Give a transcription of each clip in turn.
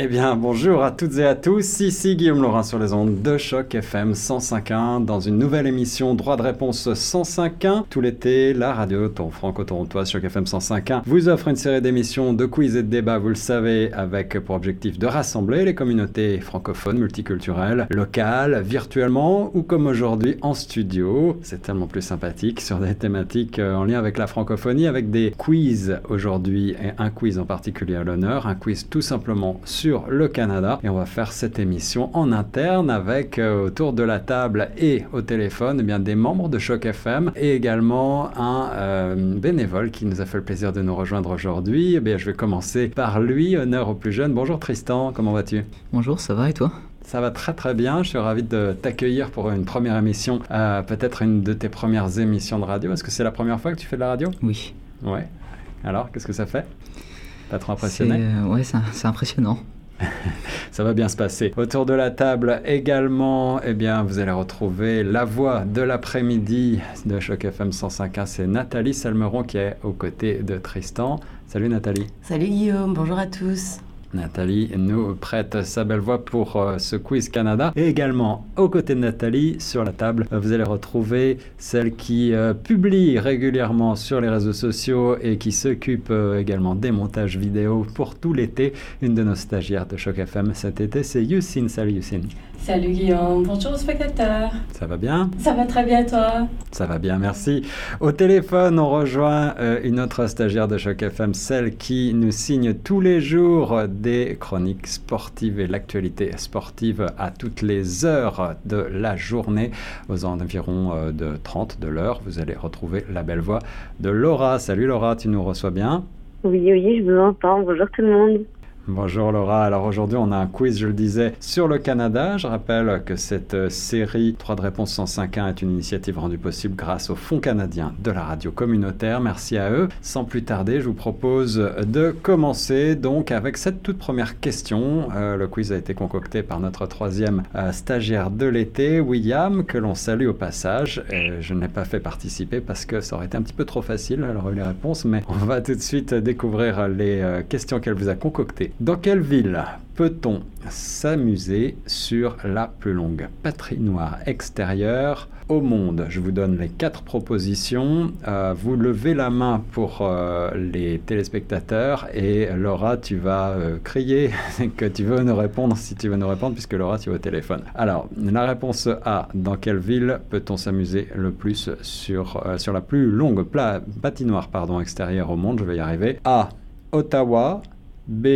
Eh bien, bonjour à toutes et à tous. Ici Guillaume Laurin sur les ondes de Choc FM 105.1 dans une nouvelle émission Droit de réponse 105.1. Tout l'été, la radio ton franco-torontoise Choc FM 105.1 vous offre une série d'émissions de quiz et de débats, vous le savez, avec pour objectif de rassembler les communautés francophones, multiculturelles, locales, virtuellement ou comme aujourd'hui en studio. C'est tellement plus sympathique sur des thématiques euh, en lien avec la francophonie, avec des quiz aujourd'hui et un quiz en particulier à l'honneur, un quiz tout simplement sur le Canada. Et on va faire cette émission en interne avec euh, autour de la table et au téléphone eh bien, des membres de Choc FM et également un euh, bénévole qui nous a fait le plaisir de nous rejoindre aujourd'hui. Eh bien, je vais commencer par lui, honneur au plus jeune. Bonjour Tristan, comment vas-tu? Bonjour, ça va et toi? Ça va très très bien. Je suis ravi de t'accueillir pour une première émission, euh, peut-être une de tes premières émissions de radio. Est-ce que c'est la première fois que tu fais de la radio? Oui. Ouais. Alors, qu'est-ce que ça fait? T'as trop impressionné? Ouais, c'est impressionnant. Ça va bien se passer. Autour de la table également, eh bien, vous allez retrouver la voix de l'après-midi de Choc FM 105.1. C'est Nathalie Salmeron qui est aux côtés de Tristan. Salut Nathalie. Salut Guillaume, bonjour à tous. Nathalie nous prête sa belle voix pour euh, ce quiz Canada. Et également, aux côtés de Nathalie, sur la table, vous allez retrouver celle qui euh, publie régulièrement sur les réseaux sociaux et qui s'occupe euh, également des montages vidéo pour tout l'été. Une de nos stagiaires de Choc FM cet été, c'est Youssine. Salut Youssine. Salut Guillaume, bonjour aux spectateurs. Ça va bien? Ça va très bien toi? Ça va bien, merci. Au téléphone, on rejoint une autre stagiaire de Choc FM, celle qui nous signe tous les jours des chroniques sportives et l'actualité sportive à toutes les heures de la journée. Aux environs euh, de 30 de l'heure, vous allez retrouver la belle voix de Laura. Salut Laura, tu nous reçois bien? Oui, oui, je vous entends. Bonjour tout le monde. Bonjour Laura, alors aujourd'hui on a un quiz, je le disais, sur le Canada. Je rappelle que cette euh, série 3 de réponse 105.1 est une initiative rendue possible grâce au Fonds canadien de la radio communautaire. Merci à eux. Sans plus tarder, je vous propose de commencer donc avec cette toute première question. Euh, le quiz a été concocté par notre troisième euh, stagiaire de l'été, William, que l'on salue au passage. je ne pas fait participer parce que ça aurait été un petit peu trop facile, elle les réponses, mais on va tout de suite découvrir les questions qu'elle vous a concoctées. Dans quelle ville peut-on s'amuser sur la plus longue patinoire extérieure au monde? Je vous donne les quatre propositions. Euh, vous levez la main pour euh, les téléspectateurs et Laura, tu vas euh, crier que tu veux nous répondre si tu veux nous répondre puisque Laura, tu es au téléphone. Alors, la réponse A, dans quelle ville peut-on s'amuser le plus sur, la plus longue patinoire pardon, extérieure au monde? Je vais y arriver. A, Ottawa. B,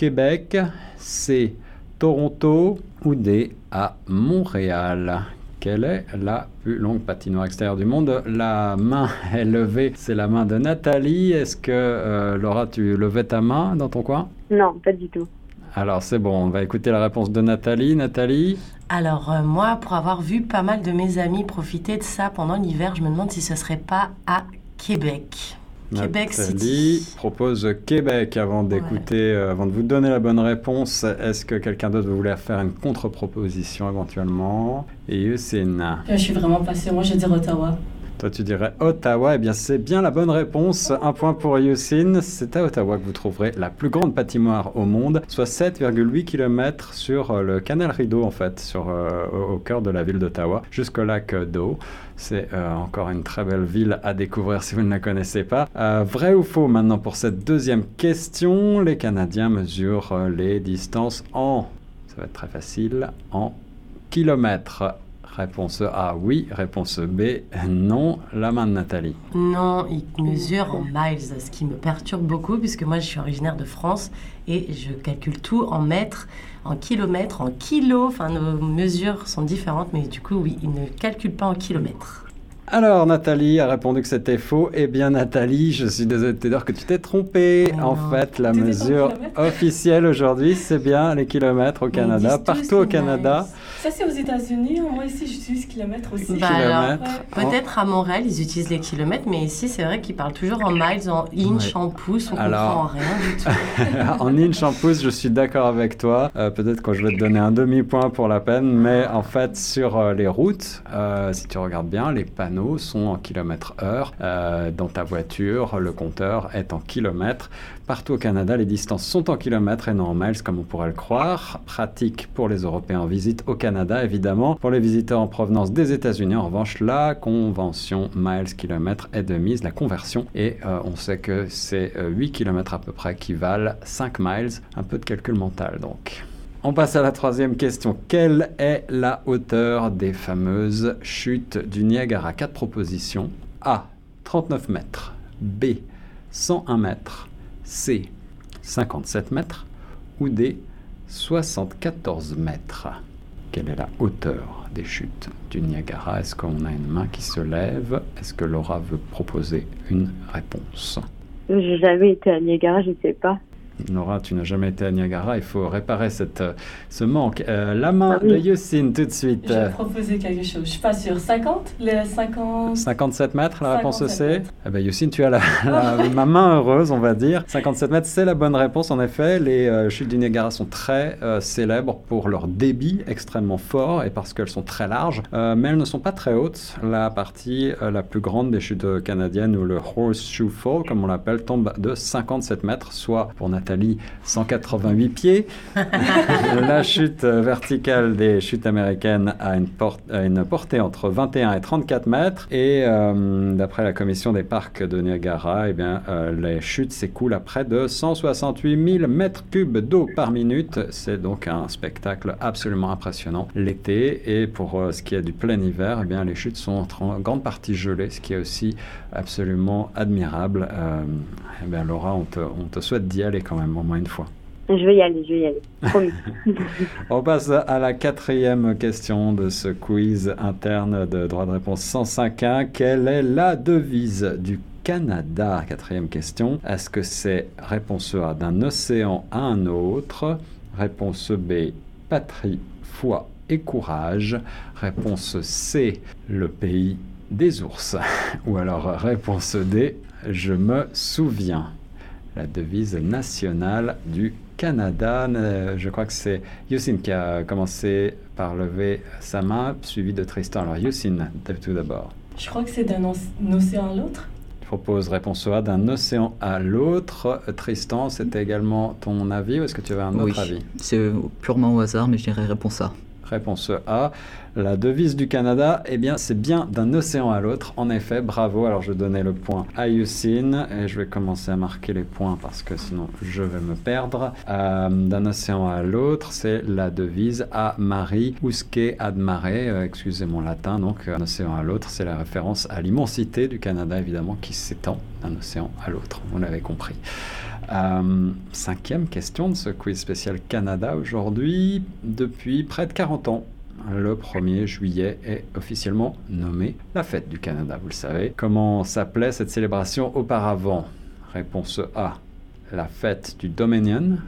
Québec, C, Toronto ou D, à Montréal. Quelle est la plus longue patinoire extérieure du monde? La main est levée, c'est la main de Nathalie. Est-ce que euh, Laura, tu levais ta main dans ton coin? Non, pas du tout. Alors c'est bon, on va écouter la réponse de Nathalie. Nathalie? Alors euh, moi, pour avoir vu pas mal de mes amis profiter de ça pendant l'hiver, je me demande si ce serait pas à Québec. Québec City propose Québec avant d'écouter, euh, avant de vous donner la bonne réponse. Est-ce que quelqu'un d'autre voulait faire une contre-proposition éventuellement? Et Yusin Je suis vraiment passé. Moi, je dire Ottawa. Toi, tu dirais Ottawa. Eh bien, c'est bien la bonne réponse. Un point pour Yusin. C'est à Ottawa que vous trouverez la plus grande patinoire au monde, soit 7,8 km sur euh, le canal Rideau, en fait, euh, au cœur de la ville d'Ottawa, jusqu'au lac d'eau. C'est euh, encore une très belle ville à découvrir si vous ne la connaissez pas. Vrai ou faux maintenant pour cette deuxième question Les Canadiens mesurent les distances en, ça va être très facile, en kilomètres. Réponse A, oui. Réponse B, non. La main de Nathalie. Non, il mesure en miles, ce qui me perturbe beaucoup puisque moi je suis originaire de France et je calcule tout en mètres, en kilomètres, en kilos. Enfin, nos mesures sont différentes, mais du coup, oui, il ne calcule pas en kilomètres. Alors, Nathalie a répondu que c'était faux. Eh bien, Nathalie, je suis désolé de te dire que tu t'es trompée. Mais En non. fait, la mesure officielle aujourd'hui, c'est bien les kilomètres au Canada, partout au Canada. Ça, c'est aux États-Unis. hein. Moi, ici, j'utilise kilomètres aussi. Bah alors, kilomètres. Peut-être à Montréal, ils utilisent les kilomètres, mais ici, c'est vrai qu'ils parlent toujours en miles, en inch, Ouais. en pouces. On Alors- comprend rien du tout. en inch en pouce, je suis d'accord avec toi. Euh, Peut-être que je vais te donner un demi-point pour la peine, mais en fait, sur euh, les routes, euh, si tu regardes bien, les panneaux sont en kilomètres heure. Euh, dans ta voiture, le compteur est en kilomètres. Partout au Canada, les distances sont en kilomètres et non en miles, comme on pourrait le croire. Pratique pour les Européens en visite au Canada, évidemment. Pour les visiteurs en provenance des États-Unis, en revanche, la convention miles kilomètres est de mise, la conversion. Et euh, on sait que c'est euh, 8 km à peu près qui valent 5 miles. Un peu de calcul mental donc. On passe à la troisième question. Quelle est la hauteur des fameuses chutes du Niagara? Quatre propositions. A. 39 mètres. B. 101 mètres. C. 57 mètres. Ou D. 74 mètres. Quelle est la hauteur des chutes du Niagara? Est-ce qu'on a une main qui se lève? Est-ce que Laura veut proposer une réponse? J'ai jamais été à Niagara, je sais pas. Laura, tu n'as jamais été à Niagara, il faut réparer cette, euh, ce manque. Euh, la main Ah oui. de Yusin tout de suite. Je vais proposer quelque chose. Je suis pas sûre. 50 Les 50 57 mètres, la réponse 57 c'est eh ben, Yusin, tu as la, la- ma main heureuse, on va dire. 57 mètres, c'est la bonne réponse. En effet, les euh, chutes du Niagara sont très euh, célèbres pour leur débit extrêmement fort et parce qu'elles sont très larges, mais elles ne sont pas très hautes. La partie la plus grande des chutes canadiennes, ou le Horseshoe Fall, comme on l'appelle, tombe de 57 mètres, soit pour Nathalie 188 pieds. la chute euh, verticale des chutes américaines a une, porte- a une portée entre 21 et 34 mètres. Et euh, d'après la commission des parcs de Niagara, eh bien, euh, les chutes s'écoulent à près de 168 000 mètres cubes d'eau par minute. C'est donc un spectacle absolument impressionnant l'été. Et pour euh, ce qui est du plein hiver, eh bien, les chutes sont en grande partie gelées, ce qui est aussi absolument admirable. Eh bien, Laura, on te, on te souhaite d'y aller quand même, au moins une fois. Je vais y aller, je vais y aller. Promis. On passe à la quatrième question de ce quiz interne de droit de réponse 105.1. Quelle est la devise du Canada? Quatrième question. Est-ce que c'est réponse A d'un océan à un autre? Réponse B patrie, foi et courage. Réponse C le pays des ours. Ou alors réponse D je me souviens la devise nationale du Canada. Euh, Je crois que c'est Yusin qui a commencé par lever sa main, suivi de Tristan. Alors Yusin, tout d'abord. Je crois que c'est d'un oc- un océan à l'autre. Je propose réponse A d'un océan à l'autre. Euh, Tristan, c'était également ton avis ou est-ce que tu avais un autre Oui, avis? c'est purement au hasard, mais je dirais réponse A. Réponse A. La devise du Canada, eh bien, c'est bien d'un océan à l'autre. En effet, bravo. Alors, je donnais le point à Yusin et je vais commencer à marquer les points parce que sinon, je vais me perdre. Euh, d'un océan à l'autre, c'est la devise à Marie usque ad mare. Euh, excusez mon latin. Donc, d'un océan à l'autre, c'est la référence à l'immensité du Canada, évidemment, qui s'étend d'un océan à l'autre. Vous l'avez compris. Euh, cinquième question de ce quiz spécial Canada aujourd'hui. Depuis près de 40 ans, le 1er juillet est officiellement nommé la fête du Canada, vous le savez. Comment s'appelait cette célébration auparavant? Réponse A, la fête du Dominion.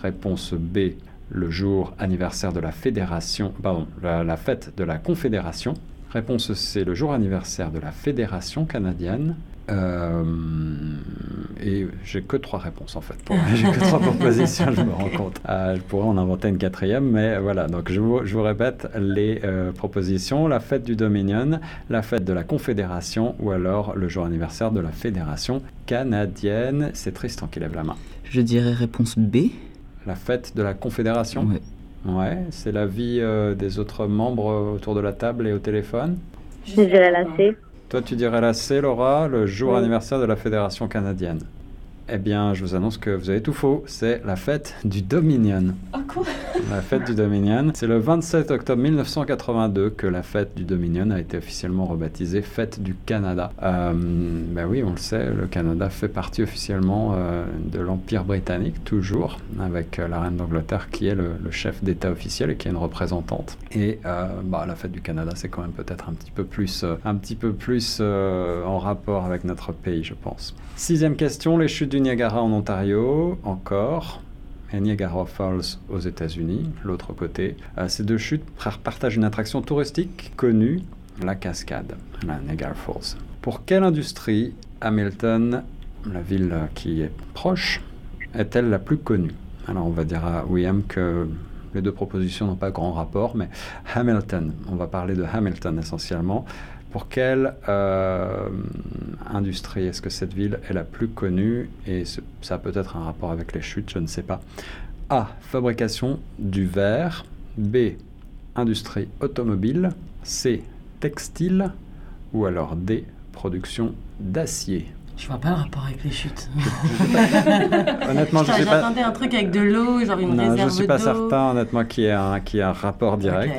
Réponse B, le jour anniversaire de la Fédération, pardon, la, la fête de la Confédération. Réponse C, le jour anniversaire de la Fédération canadienne. Euh, et j'ai que trois réponses en fait. Pour- J'ai que trois propositions, je me rends compte. Euh, je pourrais en inventer une quatrième, mais voilà. Donc je vous, je vous répète les euh, propositions la fête du Dominion, la fête de la Confédération ou alors le jour anniversaire de la Fédération canadienne. C'est Tristan qui lève la main. Je dirais réponse B. La fête de la Confédération? Ouais. Ouais, c'est l'avis euh, des autres membres autour de la table et au téléphone? Je dirais la C. Toi, tu dirais la C, Laura, le jour Oui. anniversaire de la Fédération canadienne. Eh bien, je vous annonce que vous avez tout faux. C'est la fête du Dominion. Ah, quoi? La fête du Dominion. C'est le 27 octobre 1982 que la fête du Dominion a été officiellement rebaptisée Fête du Canada. Euh, ben oui, on le sait, le Canada fait partie officiellement euh, de l'Empire britannique, toujours, avec euh, la reine d'Angleterre qui est le, le chef d'État officiel et qui est une représentante. Et bah, la fête du Canada, c'est quand même peut-être un petit peu plus, un petit peu plus en rapport avec notre pays, je pense. Sixième question, les chutes du Niagara en Ontario, encore. Et Niagara Falls aux États-Unis, l'autre côté. Euh, ces deux chutes par- partagent une attraction touristique connue, la cascade, la Niagara Falls. Pour quelle industrie Hamilton, la ville qui est proche, est-elle la plus connue? Alors on va dire à William que les deux propositions n'ont pas grand rapport, mais Hamilton, on va parler de Hamilton essentiellement. Pour quelle euh, industrie est-ce que cette ville est la plus connue? Et ça a peut-être un rapport avec les chutes, je ne sais pas. A. Fabrication du verre. B. Industrie automobile. C. Textile. Ou alors D. Production d'acier. Je vois pas le rapport avec les chutes. Honnêtement, je sais pas. J'attendais un truc avec de l'eau, genre une Non, je réserve ne suis pas d'eau. certain, honnêtement, qu'il y ait un, qu'il y ait un rapport direct.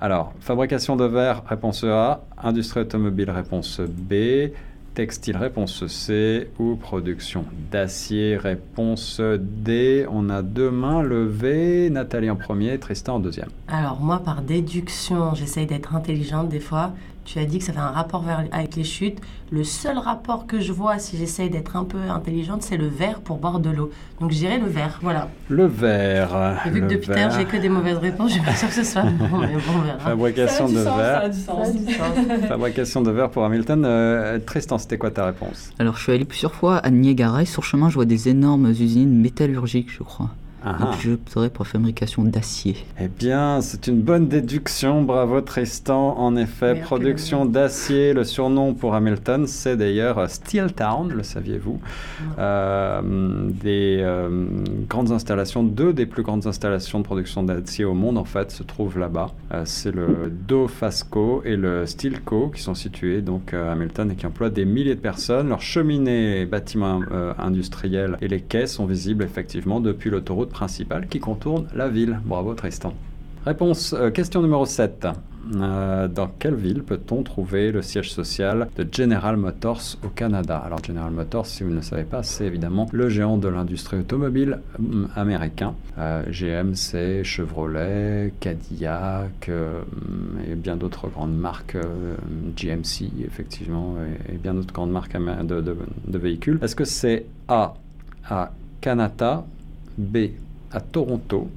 Alors, fabrication de verre, réponse A. Industrie automobile, réponse B. Textile, réponse C. Ou production d'acier, réponse D. On a deux mains levées. Nathalie en premier, Tristan en deuxième. Alors moi, par déduction, j'essaye d'être intelligente des fois. Tu as dit que ça fait un rapport vers- avec les chutes. Le seul rapport que je vois, si j'essaye d'être un peu intelligente, c'est le verre pour boire de l'eau. Donc je dirais le verre, voilà. Le verre. Et vu que depuis verre. j'ai que des mauvaises réponses, je suis pas sûre que ce soit bon, mais bon, on verra. Fabrication de sens, ça verre. a du Ça sens. a du sens. Fabrication de verre pour Hamilton. Euh, Tristan, c'était quoi ta réponse? Alors, je suis allé plusieurs fois à Niagara et sur le chemin, je vois des énormes usines métallurgiques, je crois. Ah, Donc, ah. je opterais pour la fabrication d'acier. Eh bien, c'est une bonne déduction. Bravo Tristan. En effet, production d'acier. Le surnom pour Hamilton, c'est d'ailleurs euh, Steel Town, le saviez-vous? Euh, Des euh, grandes installations, deux des plus grandes installations de production d'acier au monde, en fait, se trouvent là-bas. Euh, c'est le Dofasco et le Steelco qui sont situés donc à Hamilton et qui emploient des milliers de personnes. Leurs cheminées, bâtiments euh, industriels et les quais sont visibles effectivement depuis l'autoroute principale qui contourne la ville. Bravo Tristan. Réponse, euh, question numéro 7. Euh, dans quelle ville peut-on trouver le siège social de General Motors au Canada? Alors General Motors, si vous ne le savez pas, c'est évidemment le géant de l'industrie automobile hum, américain. Euh, GMC, Chevrolet, Cadillac euh, et bien d'autres grandes marques, euh, GMC effectivement, et, bien d'autres grandes marques de- de véhicules. Est-ce que c'est A à Canada, B à Toronto,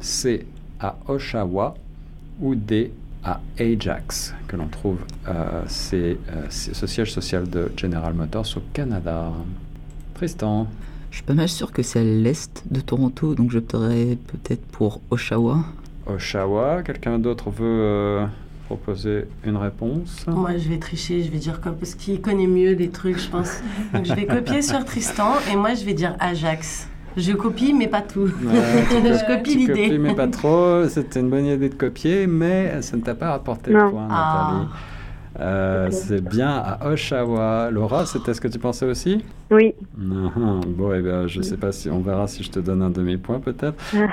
C à Oshawa ou D à Ajax, que l'on trouve euh, c'est, euh, ce siège social de General Motors au Canada. Tristan, Je suis pas mal sûr que c'est à l'est de Toronto, donc j'opterais peut-être pour Oshawa. Oshawa, quelqu'un d'autre veut euh, proposer une réponse? Moi, je vais tricher, je vais dire quoi Parce qu'il connaît mieux les trucs, je pense. Donc, je vais copier sur Tristan et moi, je vais dire Ajax. Je copie, mais pas tout. Ouais, je copie l'idée. copies, mais pas trop. C'était une bonne idée de copier, mais ça ne t'a pas rapporté le point, Ah. Nathalie. Euh, c'est bien à Oshawa. Laura, c'était ce que tu pensais aussi? Oui. Mhm. Bon, eh ben, je sais pas si on verra si je te donne un demi-point peut-être. Euh,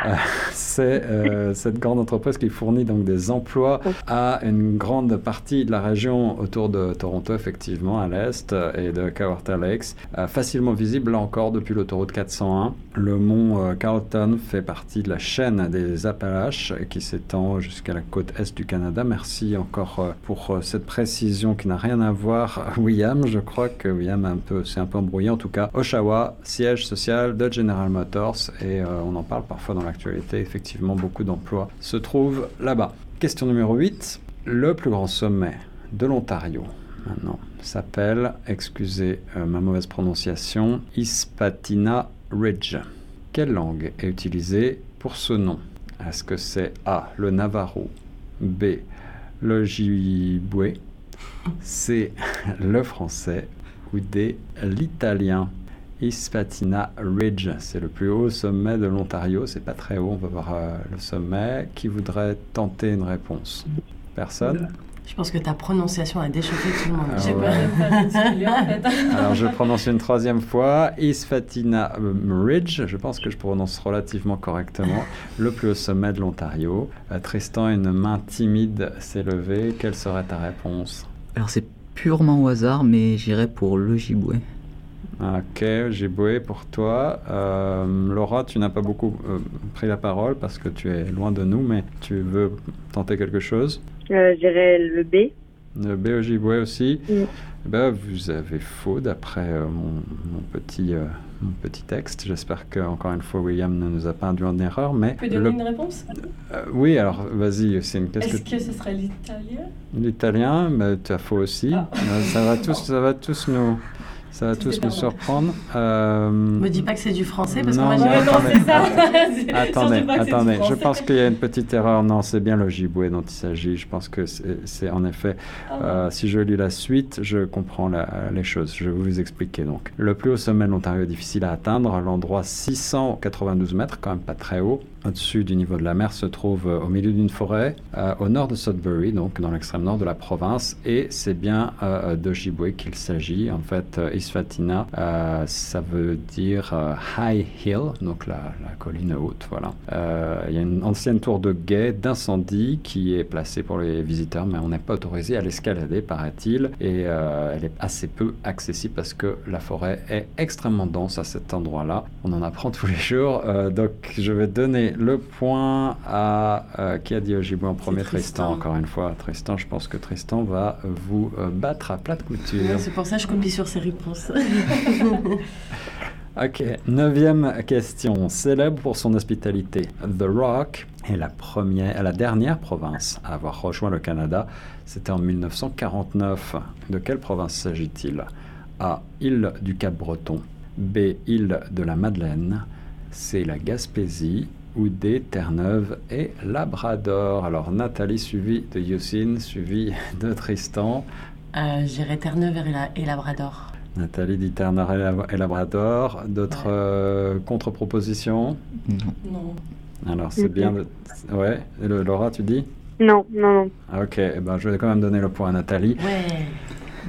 c'est euh, cette grande entreprise qui fournit donc des emplois à une grande partie de la région autour de Toronto, effectivement, à l'est, et de Kawartha Lakes, Euh, facilement visible là encore depuis l'autoroute 401. Le mont euh, Carlton fait partie de la chaîne des Appalaches qui s'étend jusqu'à la côte est du Canada. Merci encore pour cette précision qui n'a rien à voir. William, je crois que William un peu, c'est un peu embrouillé en tout cas. Oshawa, siège social de General Motors et euh, on en parle parfois dans l'actualité. Effectivement, beaucoup d'emplois se trouvent là-bas. Question numéro 8. Le plus grand sommet de l'Ontario maintenant s'appelle, excusez euh, ma mauvaise prononciation, Ispatina Ridge. Quelle langue est utilisée pour ce nom? Est-ce que c'est A, le Navajo, B, le Jiboué, C, le français l'italien Ispatina Ridge, c'est le plus haut sommet de l'Ontario. C'est pas très haut, on va voir euh, le sommet. Qui voudrait tenter une réponse? Personne? Je pense que ta prononciation a déchauffé tout le monde. Ah J'ai ouais. de fait. Alors je prononce une troisième fois. Isfatina Ridge, je pense que je prononce relativement correctement. Le plus haut sommet de l'Ontario. Euh, Tristan, une main timide s'est levée. Quelle serait ta réponse? Alors c'est purement au hasard, mais j'irai pour l'Ojibwe. Ok, Ojibwe pour toi. Euh, Laura, tu n'as pas beaucoup euh, pris la parole parce que tu es loin de nous, mais tu veux tenter quelque chose? Euh, je dirais le B. Le B Ojibwe aussi. Eh ben, Vous avez faux d'après euh, mon, mon petit, mon petit texte. J'espère que, encore une fois, William ne nous a pas induit en erreur. Mais Tu peux donner le- une réponse? Euh, oui, alors vas-y, c'est une qu'est-ce Est-ce que que ce serait l'italien? L'italien, mais tu as faux aussi. Ah. Euh, Ça va tous, ça va tous nous, ça va tous pas, surprendre. Euh, Me dis pas que c'est du français parce qu'on va dire. Non, attendez. c'est ça. Attendez, attendez, je pense qu'il y a une petite erreur. Non, c'est bien le dont il s'agit. Je pense que c'est en effet, Ah, euh, si je lis la suite, je comprends la- les choses. Je vais vous expliquer donc. Le plus haut sommet de l'Ontario est difficile à atteindre. L'endroit 692 mètres, quand même pas très haut, au-dessus du niveau de la mer, se trouve euh, au milieu d'une forêt, euh, au nord de Sudbury, donc dans l'extrême nord de la province. Et c'est bien euh, d'Ojibwe qu'il s'agit. En fait, Isfatina, ça veut dire High Hill, donc la, la colline haute. Voilà. Il y a une ancienne tour de guet d'incendie qui est placée pour les visiteurs, mais on n'est pas autorisé à l'escalader, paraît-il. Et elle est assez peu accessible parce que la forêt est extrêmement dense à cet endroit-là. On en apprend tous les jours. Donc, je vais donner le point à euh, qui a dit Ojibwe en premier Tristan. Tristan. encore une fois. Tristan, je pense que Tristan va vous euh, battre à plate couture. Ouais, C'est pour ça que je copie sur ses réponses. Ok, neuvième question. Célèbre pour son hospitalité, The Rock est la, première, la dernière province à avoir rejoint le Canada. C'était en 1949. De quelle province s'agit-il? A. Île du Cap-Breton. B. Île de la Madeleine. C. La Gaspésie. Ou D. Terre-Neuve et Labrador. Alors Nathalie suivie de Yusin, suivie de Tristan. Euh, J'irai Terre-Neuve et, la- et Labrador. Nathalie dit Terre-Neuve et Lab- et Labrador. D'autres Ouais. euh, contre-propositions? Non. Alors, c'est bien. De... Ouais, et le- Laura, tu dis? Non, non, non. Ah, Ok, eh ben, je vais quand même donner le point à Nathalie. Ouais.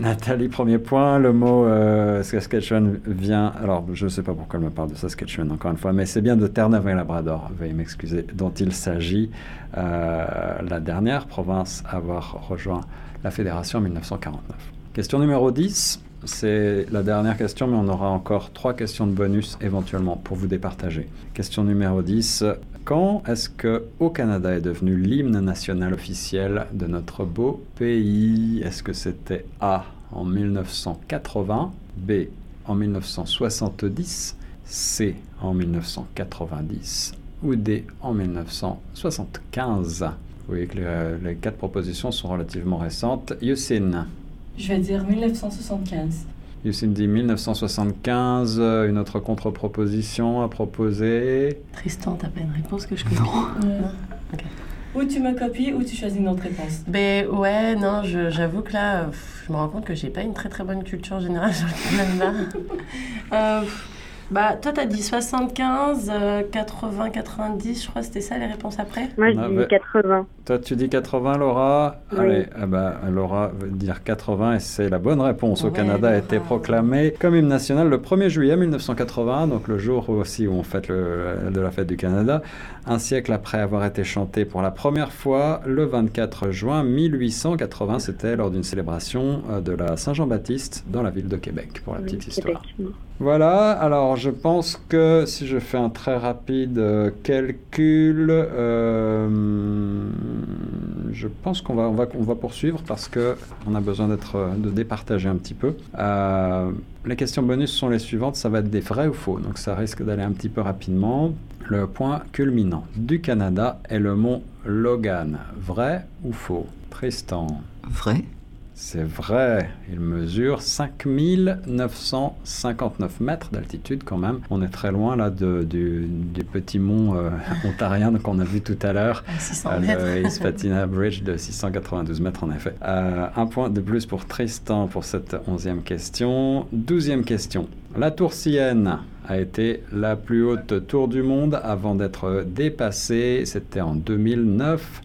Nathalie, premier point. Le mot euh, Saskatchewan vient. Alors, je ne sais pas pourquoi elle me parle de Saskatchewan, encore une fois, mais c'est bien de Terre-Neuve et Labrador, veuillez m'excuser, dont il s'agit. Euh, la dernière province à avoir rejoint la fédération en 1949. Question numéro 10. C'est la dernière question, mais on aura encore trois questions de bonus éventuellement pour vous départager. Question numéro 10. Quand est-ce que au Canada est devenu l'hymne national officiel de notre beau pays? Est-ce que c'était A en 1980, B en 1970, C en 1990 ou D en 1975 Vous voyez que les, quatre propositions sont relativement récentes. Yusin. Je vais dire 1975. Yusin dit 1975. euh, Une autre contre-proposition à proposer. Tristan, t'as pas une réponse que je connais Ouais. Ok. Ou tu me copies ou tu choisis une autre réponse. Ben ouais, non, j'avoue que là, euh, pff, je me rends compte que j'ai pas une très très bonne culture générale sur le Canada. Euh, bah, toi, t'as dit 75, euh, 80, 90, je crois que c'était ça les réponses après Moi, je Ah, dis bah- 80. Toi, tu dis 80, Laura Oui. Allez, eh ben, Laura veut dire 80 et c'est la bonne réponse. Au Ouais, Canada a été proclamé comme hymne national le 1er juillet 1980, donc le jour aussi où on fête le, de la fête du Canada, un siècle après avoir été chanté pour la première fois le 24 juin 1880. C'était lors d'une célébration euh, de la Saint-Jean-Baptiste dans la ville de Québec, pour la Oui, petite Québec. histoire. Voilà, alors je pense que si je fais un très rapide euh, calcul, euh, je pense qu'on va, on va, on va poursuivre parce que on a besoin d'être, euh, de départager un petit peu. Les questions bonus sont les suivantes, ça va être des vrais ou faux, donc ça risque d'aller un petit peu rapidement. Le point culminant du Canada est le mont Logan. Vrai ou faux? Tristan Vrai c'est vrai, il mesure 5959 mètres d'altitude quand même. On est très loin là de- du, du petit mont euh, ontarien qu'on a vu tout à l'heure. À 600 Euh, le Ispatina Bridge de 692 mètres en effet. Euh, un point de plus pour Tristan pour cette onzième question. Douzième question. La tour Sienne a été la plus haute tour du monde avant d'être dépassée. C'était en 2009.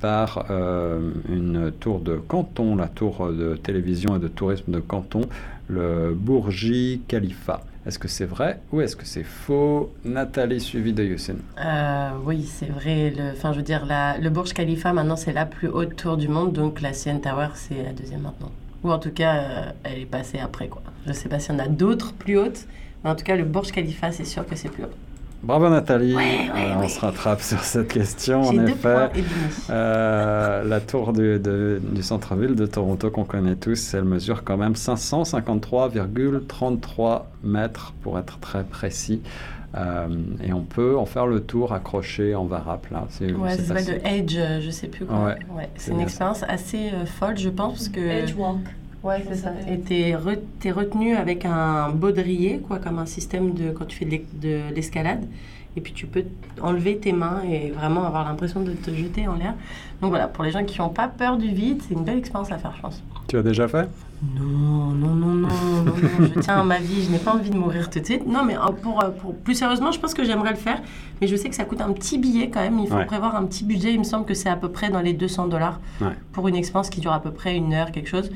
Par euh, une tour de Canton, la tour de télévision et de tourisme de Canton, le Bourgi Khalifa. Est-ce que c'est vrai ou est-ce que c'est faux? Nathalie, suivie de Youssine. Euh, oui, c'est vrai. Le, enfin, je veux dire, le Burj Khalifa, maintenant, c'est la plus haute tour du monde. Donc, la CN Tower, c'est la deuxième maintenant. Ou en tout cas, euh, elle est passée après, quoi. Je sais pas s'il y en a d'autres plus hautes. Mais en tout cas, le Burj Khalifa, c'est sûr que c'est plus haut. Bravo Nathalie, Ouais, ouais, Euh, on ouais. se rattrape sur cette question en effet. points et demi. Euh, la tour du, de- du centre-ville de Toronto qu'on connaît tous, elle mesure quand même 553,33 mètres pour être très précis. Euh, et on peut en faire le tour accroché en varap là. C'est Ouais, c'est ça s'appelle assez- le Edge, je sais plus quoi. Ouais, c'est c'est une expérience assez euh, folle, je pense, parce que. Edgewalk. Ouais, c'est ça. Et t'es, re- t'es retenu avec un baudrier, quoi, comme un système de quand tu fais de l'e- de l'escalade. Et puis tu peux enlever tes mains et vraiment avoir l'impression de te jeter en l'air. Donc voilà, pour les gens qui n'ont pas peur du vide, c'est une belle expérience à faire, je pense. Tu as déjà fait? Non, non, non, non, non, non, je tiens à ma vie, je n'ai pas envie de mourir tout de suite. Non, mais euh, pour, euh, pour plus sérieusement, je pense que j'aimerais le faire, mais je sais que ça coûte un petit billet quand même. Il faut Ouais. prévoir un petit budget. Il me semble que c'est à peu près dans les 200 dollars Ouais. pour une expérience qui dure à peu près une heure, quelque chose.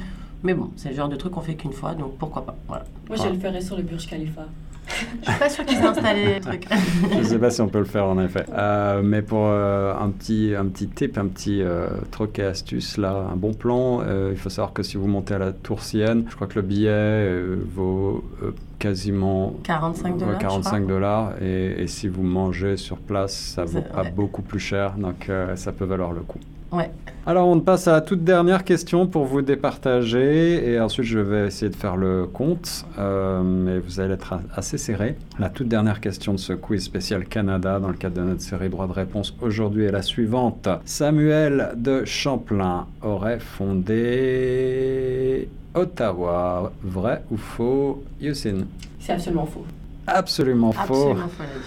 Mais bon, c'est le genre de truc qu'on fait qu'une fois, donc pourquoi pas. Voilà. Moi, je le ferais sur le Burj Khalifa. Je suis pas sûre qu'ils aient installé les trucs. Je ne sais pas si on peut le faire en effet. Euh, mais pour euh, un, petit, un petit tip, un petit euh, truc et astuce, là, un bon plan, euh, il faut savoir que si vous montez à la Tour Sienne, je crois que le billet euh, vaut euh, quasiment 45 ouais, dollars. 45 dollars. Et, et si vous mangez sur place, ça vaut pas ouais. beaucoup plus cher. Donc euh, ça peut valoir le coup. Ouais. Alors on passe à la toute dernière question pour vous départager et ensuite je vais essayer de faire le compte, euh, mais vous allez être assez serré. La toute dernière question de ce quiz spécial Canada dans le cadre de notre série droit de réponse aujourd'hui est la suivante. Samuel de Champlain aurait fondé Ottawa, vrai ou faux Youssine? C'est absolument faux. Absolument faux. Absolument faux, elle a dit.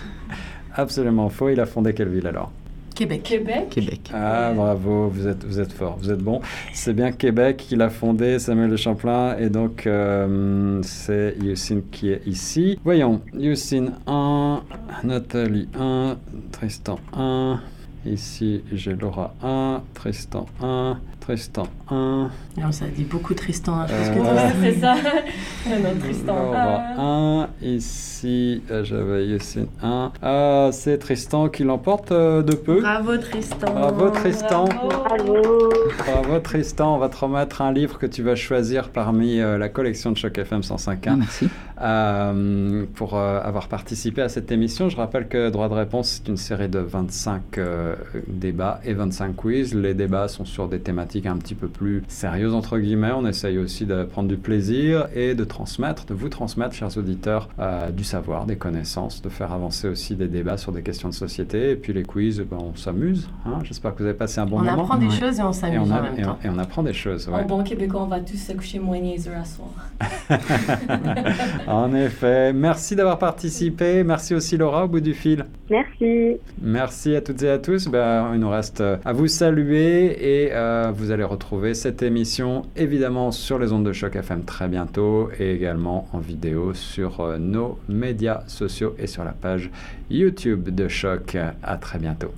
Absolument faux. Il a fondé quelle ville alors? Québec. Québec. Québec. Ah, bravo, vous êtes, vous êtes fort, vous êtes bon. C'est bien Québec qui l'a fondé, Samuel de Champlain, et donc euh, c'est Youssine qui est ici. Voyons, Youssine 1, Nathalie 1, Tristan 1, ici j'ai Laura 1, Tristan 1, Tristan 1, Non, ça dit beaucoup Tristan. hein, je pense Euh, ouais. C'est ça. non, Tristan. Laura Ah. 1, ici euh, j'avais Youssine 1. Ah, c'est Tristan qui l'emporte euh, de peu. Bravo Tristan. Bravo, Tristan. Bravo. Bravo. Tristan, on va te remettre un livre que tu vas choisir parmi euh, la collection de Choc FM 105.1 Ah, merci. euh, pour euh, avoir participé à cette émission. Je rappelle que Droit de réponse, c'est une série de 25 euh, débats et 25 quiz. Les débats sont sur des thématiques un petit peu plus sérieuses, entre guillemets. On essaye aussi de prendre du plaisir et de transmettre, de vous transmettre, chers auditeurs, euh, du savoir, des connaissances, de faire avancer aussi des débats sur des questions de société. Et puis les quiz, ben, on s'amuse. hein. J'espère que vous avez passé un bon on moment. apprend des Ouais. choses et on Et s'amuse on, en a- même et on- temps. et on apprend des choses. ouais. En bon québécois, on va tous se coucher moins niaiseux à soir. en effet. Merci d'avoir participé. Merci aussi Laura au bout du fil. Merci. Merci à toutes et à tous. Ben, il nous reste euh, à vous saluer et euh, vous allez retrouver cette émission évidemment sur les ondes de choc FM très bientôt et également en vidéo sur euh, nos médias sociaux et sur la page YouTube de choc. À très bientôt.